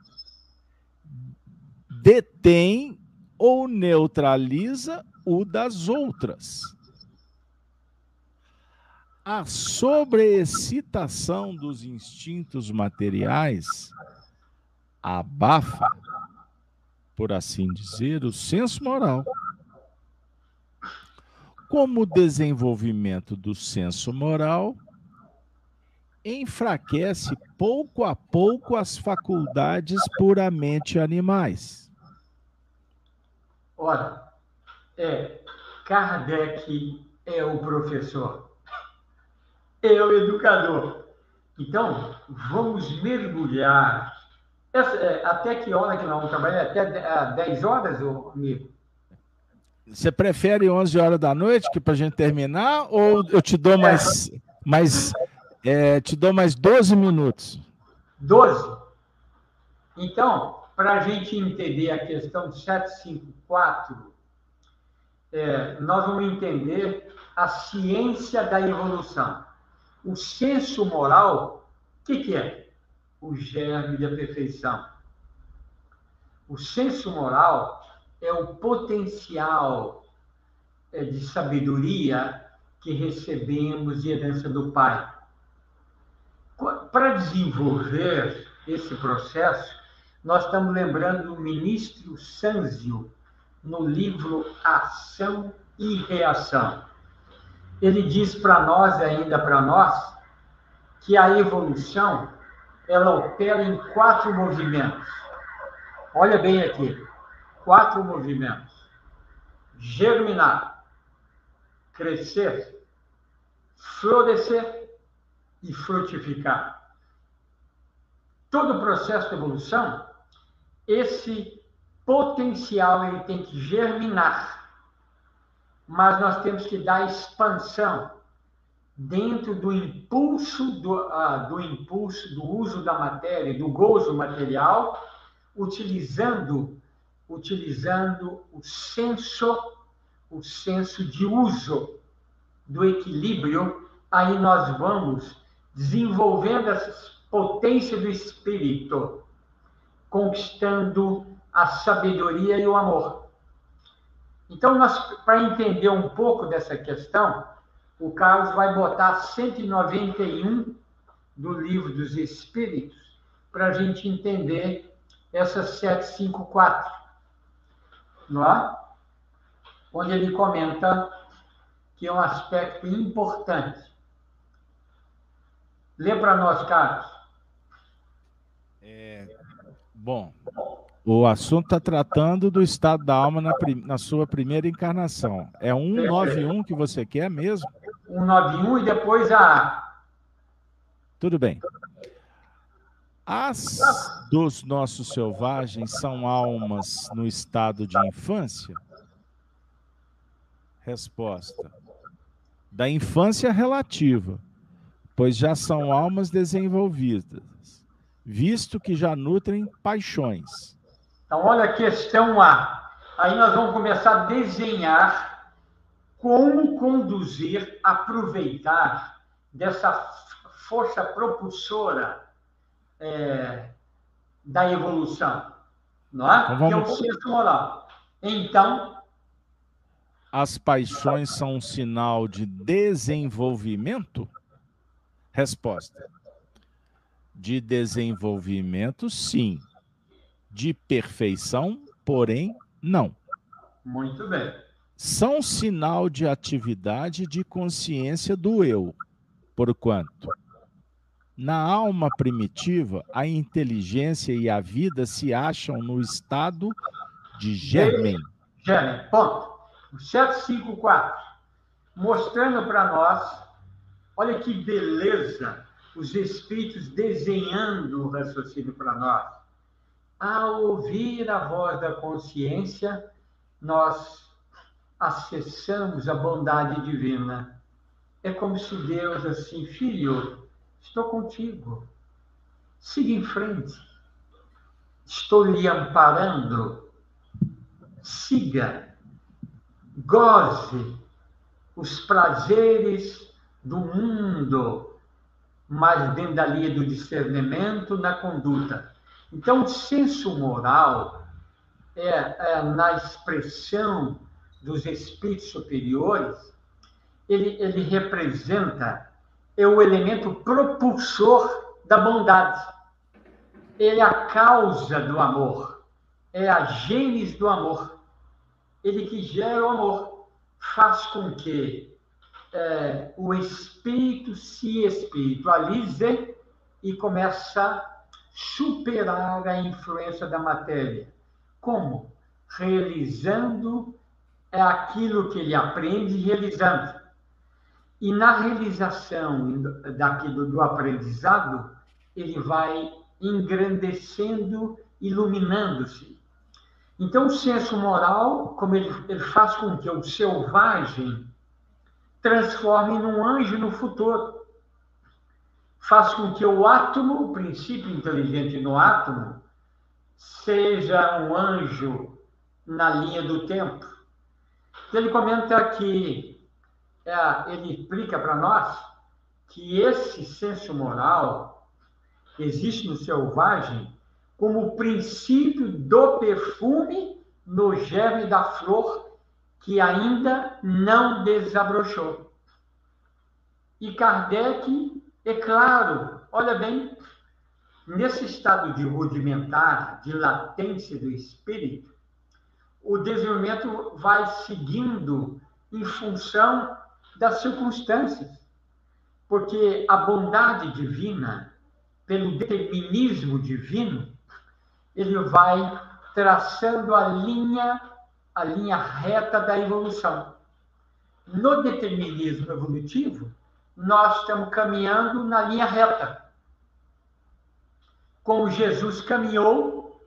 detém ou neutraliza o das outras. A sobreexcitação dos instintos materiais abafa, por assim dizer, o senso moral. Como o desenvolvimento do senso moral enfraquece pouco a pouco as faculdades puramente animais. Ora, é, Kardec é o professor, é o educador. Então, vamos mergulhar. Essa, é, até que hora que nós vamos trabalhar? Até 10 horas, amigo? Você prefere 11 horas da noite que para a gente terminar ou eu te dou mais, mais é, te dou mais 12 minutos. 12? Então, para a gente entender a questão 754, é, nós vamos entender a ciência da evolução. O senso moral, o que, que é? O germe da perfeição. O senso moral é o potencial é, de sabedoria que recebemos de herança do Pai. Para desenvolver esse processo, nós estamos lembrando do ministro Sanzio, no livro Ação e Reação. Ele diz para nós, ainda para nós, que a evolução ela opera em quatro movimentos. Olha bem aqui, quatro movimentos: germinar, crescer, florescer. E frutificar. Todo o processo de evolução esse potencial ele tem que germinar, mas nós temos que dar expansão dentro do impulso do, uh, do impulso do uso da matéria, do gozo material, utilizando utilizando o senso o senso de uso do equilíbrio, aí nós vamos desenvolvendo essa potência do espírito conquistando a sabedoria e o amor. Então, para entender um pouco dessa questão, o Carlos vai botar 191 do Livro dos Espíritos para a gente entender essa 754, não é? Onde ele comenta que é um aspecto importante. Lê para nós, Carlos. Bom, o assunto está tratando do estado da alma na, na, sua primeira encarnação. É 191 que você quer mesmo? 191 e depois a. Tudo bem. As dos nossos selvagens são almas no estado de infância? Resposta: Da infância relativa, pois já são almas desenvolvidas visto que já nutrem paixões. Então, olha a questão A. Aí nós vamos começar a desenhar como conduzir, aproveitar dessa força propulsora é, da evolução, não é? Então vamos... Que é o senso moral. Então, as paixões são um sinal de desenvolvimento? Resposta: de desenvolvimento, sim. De perfeição, porém, não. Muito bem. São sinal de atividade de consciência do eu, porquanto na alma primitiva a inteligência e a vida se acham no estado de germen. Germen, ponto. 754, mostrando para nós, olha que beleza os espíritos desenhando o raciocínio para nós. Ao ouvir a voz da consciência, nós acessamos a bondade divina. É como se Deus, assim, filho, estou contigo, siga em frente, estou lhe amparando, siga, goze os prazeres do mundo mas dentro da linha do discernimento na conduta. Então, o senso moral é, é na expressão dos espíritos superiores, ele, ele representa é o elemento propulsor da bondade. Ele é a causa do amor, é a gênese do amor. Ele que gera o amor, faz com que é, o espírito se espiritualize e começa a superar a influência da matéria. Como? Realizando é aquilo que ele aprende realizando. E na realização daquilo do aprendizado, ele vai engrandecendo, iluminando-se. Então, o senso moral, como ele, ele faz com que o selvagem transforme num anjo no futuro. Faz com que o átomo, o princípio inteligente no átomo, seja um anjo na linha do tempo. Ele comenta que é, ele explica para nós que esse senso moral existe no selvagem como o princípio do perfume no germe da flor que ainda não desabrochou. E Kardec, é claro, olha bem, nesse estado de rudimentar, de latência do espírito, o desenvolvimento vai seguindo em função das circunstâncias. Porque a bondade divina, pelo determinismo divino, ele vai traçando a linha, a linha reta da evolução. No determinismo evolutivo, nós estamos caminhando na linha reta. Como Jesus caminhou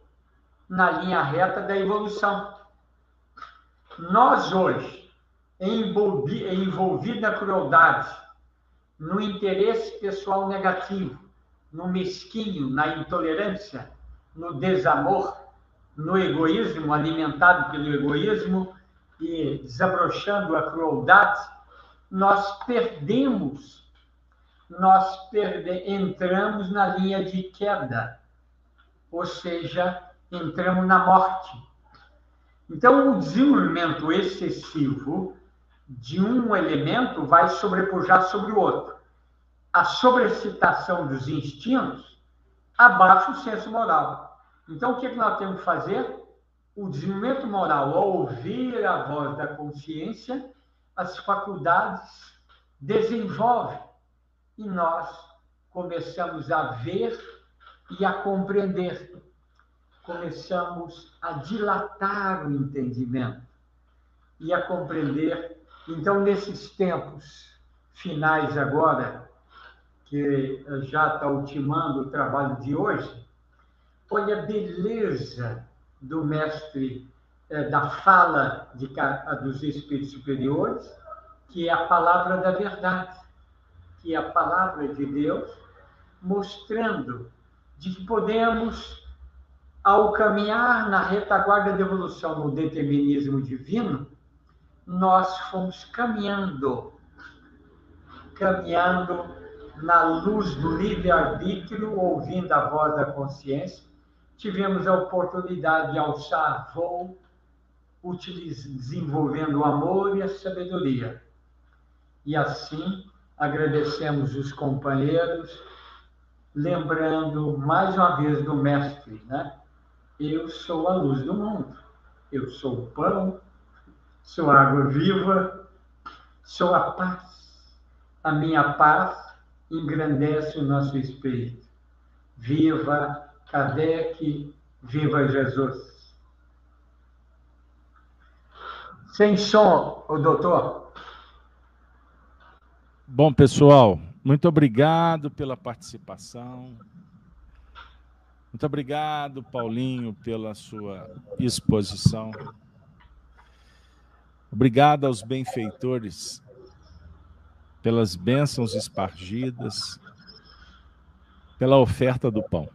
na linha reta da evolução. Nós hoje, envolvidos na crueldade, no interesse pessoal negativo, no mesquinho, na intolerância, no desamor, no egoísmo, alimentado pelo egoísmo e desabrochando a crueldade, nós perdemos, nós perde, entramos na linha de queda, ou seja, entramos na morte. Então, o desenvolvimento excessivo de um elemento vai sobrepujar sobre o outro. A sobrecitação dos instintos abaixa o senso moral. Então, o que nós temos que fazer? O desenvolvimento moral, ao ouvir a voz da consciência, as faculdades desenvolvem e nós começamos a ver e a compreender começamos a dilatar o entendimento e a compreender. Então, nesses tempos finais agora, que já está ultimando o trabalho de hoje, olha a beleza do mestre, eh, da fala de, dos espíritos superiores, que é a palavra da verdade, que é a palavra de Deus, mostrando de que podemos ao caminhar na retaguarda da evolução no determinismo divino, nós fomos caminhando, caminhando na luz do livre-arbítrio, ouvindo a voz da consciência, tivemos a oportunidade de alçar voo, desenvolvendo o amor e a sabedoria. E assim, agradecemos os companheiros, lembrando mais uma vez do Mestre, né? Eu sou a luz do mundo. Eu sou o pão, sou a água viva, sou a paz. A minha paz engrandece o nosso espírito. Viva Kardec, viva Jesus. Sem som, o doutor. Bom, pessoal, muito obrigado pela participação. Muito obrigado, Paulinho, pela sua exposição. Obrigado aos benfeitores pelas bênçãos espargidas, pela oferta do pão.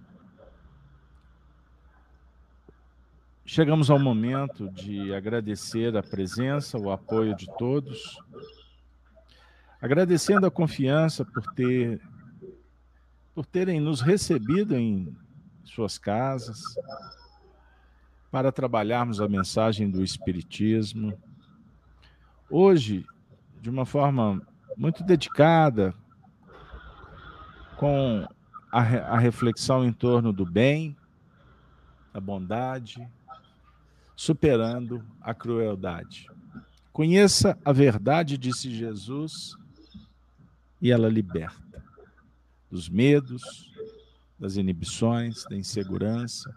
Chegamos ao momento de agradecer a presença, o apoio de todos, agradecendo a confiança por ter por terem nos recebido em suas casas, para trabalharmos a mensagem do Espiritismo. Hoje, de uma forma muito dedicada, com a, a reflexão em torno do bem, da bondade, superando a crueldade. Conheça a verdade, disse Jesus, e ela liberta dos medos, das inibições, da insegurança,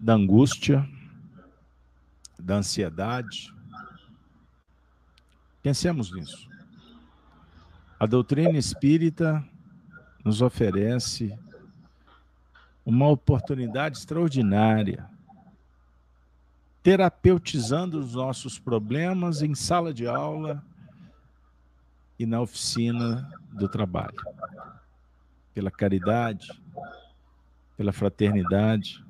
da angústia, da ansiedade. Pensemos nisso. A doutrina espírita nos oferece uma oportunidade extraordinária, terapeutizando os nossos problemas em sala de aula e na oficina do trabalho pela caridade, pela fraternidade,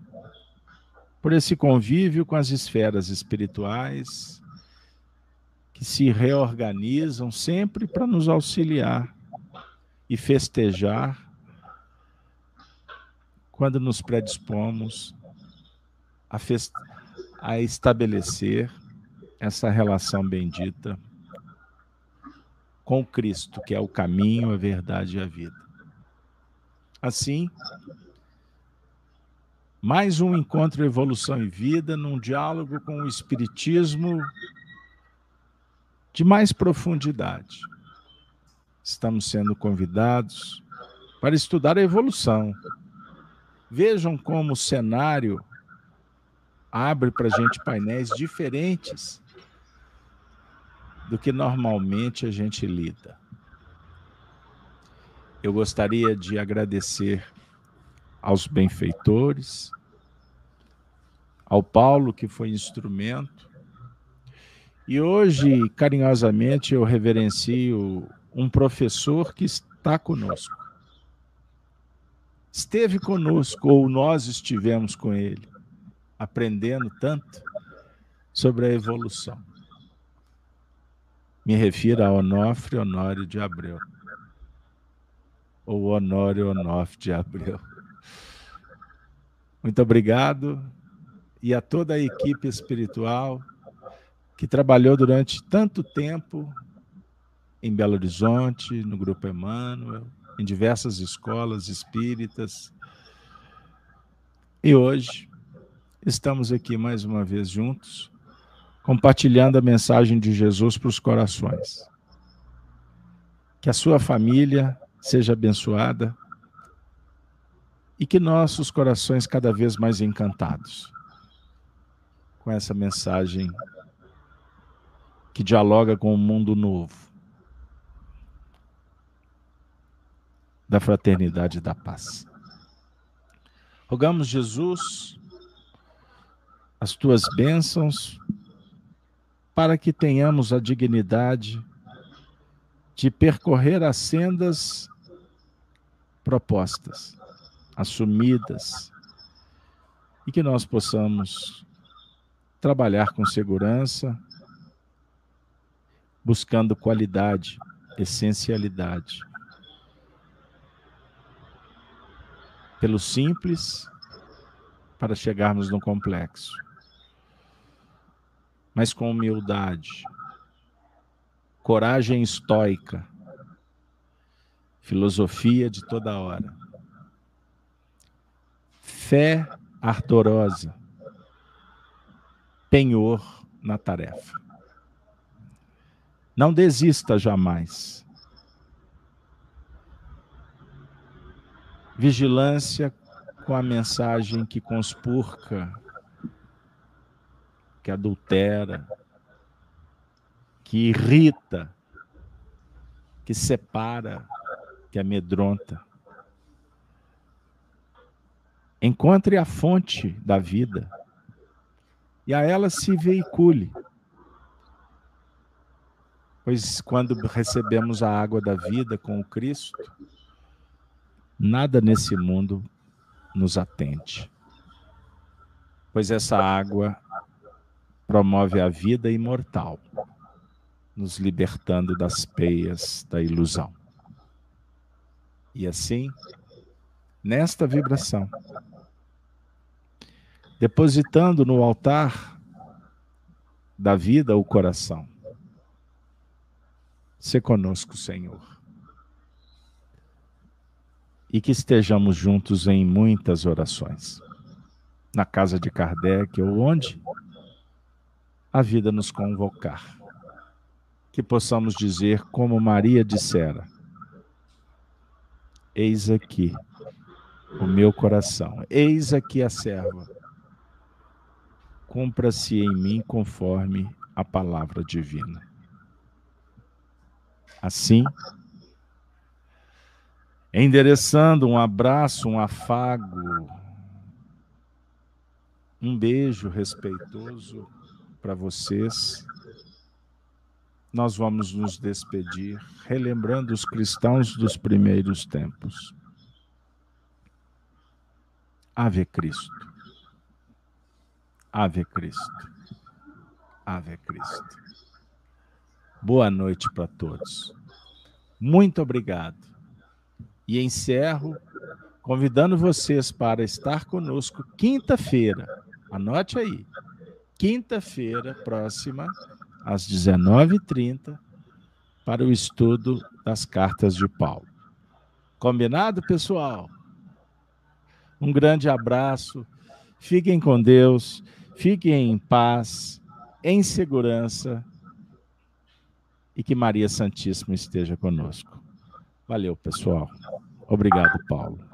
por esse convívio com as esferas espirituais que se reorganizam sempre para nos auxiliar e festejar quando nos predispomos a, a estabelecer essa relação bendita com Cristo, que é o caminho, a verdade e a vida. Assim, mais um encontro Evolução e Vida num diálogo com o Espiritismo de mais profundidade. Estamos sendo convidados para estudar a evolução. Vejam como o cenário abre para a gente painéis diferentes do que normalmente a gente lida. Eu gostaria de agradecer aos benfeitores, ao Paulo, que foi instrumento, e hoje, carinhosamente, eu reverencio um professor que está conosco. Esteve conosco, ou nós estivemos com ele, aprendendo tanto sobre a evolução. Me refiro a Onofre Honório de Abreu. Ou Honório Onofre de Abreu. Muito obrigado. E a toda a equipe espiritual que trabalhou durante tanto tempo em Belo Horizonte, no Grupo Emmanuel, em diversas escolas espíritas. E hoje estamos aqui mais uma vez juntos compartilhando a mensagem de Jesus para os corações. Que a sua família seja abençoada e que nossos corações cada vez mais encantados com essa mensagem que dialoga com o mundo novo da fraternidade e da paz. Rogamos, Jesus, as tuas bênçãos para que tenhamos a dignidade de percorrer as sendas propostas, assumidas, e que nós possamos trabalhar com segurança, buscando qualidade, essencialidade. Pelo simples, para chegarmos no complexo mas com humildade, coragem estoica, filosofia de toda hora, fé ardorosa, penhor na tarefa. Não desista jamais. Vigilância com a mensagem que conspurca que adultera, que irrita, que separa, que amedronta. Encontre a fonte da vida e a ela se veicule. Pois quando recebemos a água da vida com o Cristo, nada nesse mundo nos atende. Pois essa água promove a vida imortal, nos libertando das peias da ilusão. E assim, nesta vibração, depositando no altar da vida o coração. Se conosco, Senhor. E que estejamos juntos em muitas orações. Na casa de Kardec ou onde a vida nos convocar. Que possamos dizer, como Maria dissera: Eis aqui o meu coração, eis aqui a serva. Cumpra-se em mim conforme a palavra divina. Assim, endereçando um abraço, um afago, um beijo respeitoso para vocês. Nós vamos nos despedir, relembrando os cristãos dos primeiros tempos. Ave Cristo. Ave Cristo. Ave Cristo. Boa noite para todos. Muito obrigado. E encerro convidando vocês para estar conosco quinta-feira. Anote aí. Quinta-feira próxima, às 19h30, para o estudo das cartas de Paulo. Combinado, pessoal? Um grande abraço. Fiquem com Deus. Fiquem em paz, em segurança e que Maria Santíssima esteja conosco. Valeu, pessoal. Obrigado, Paulo.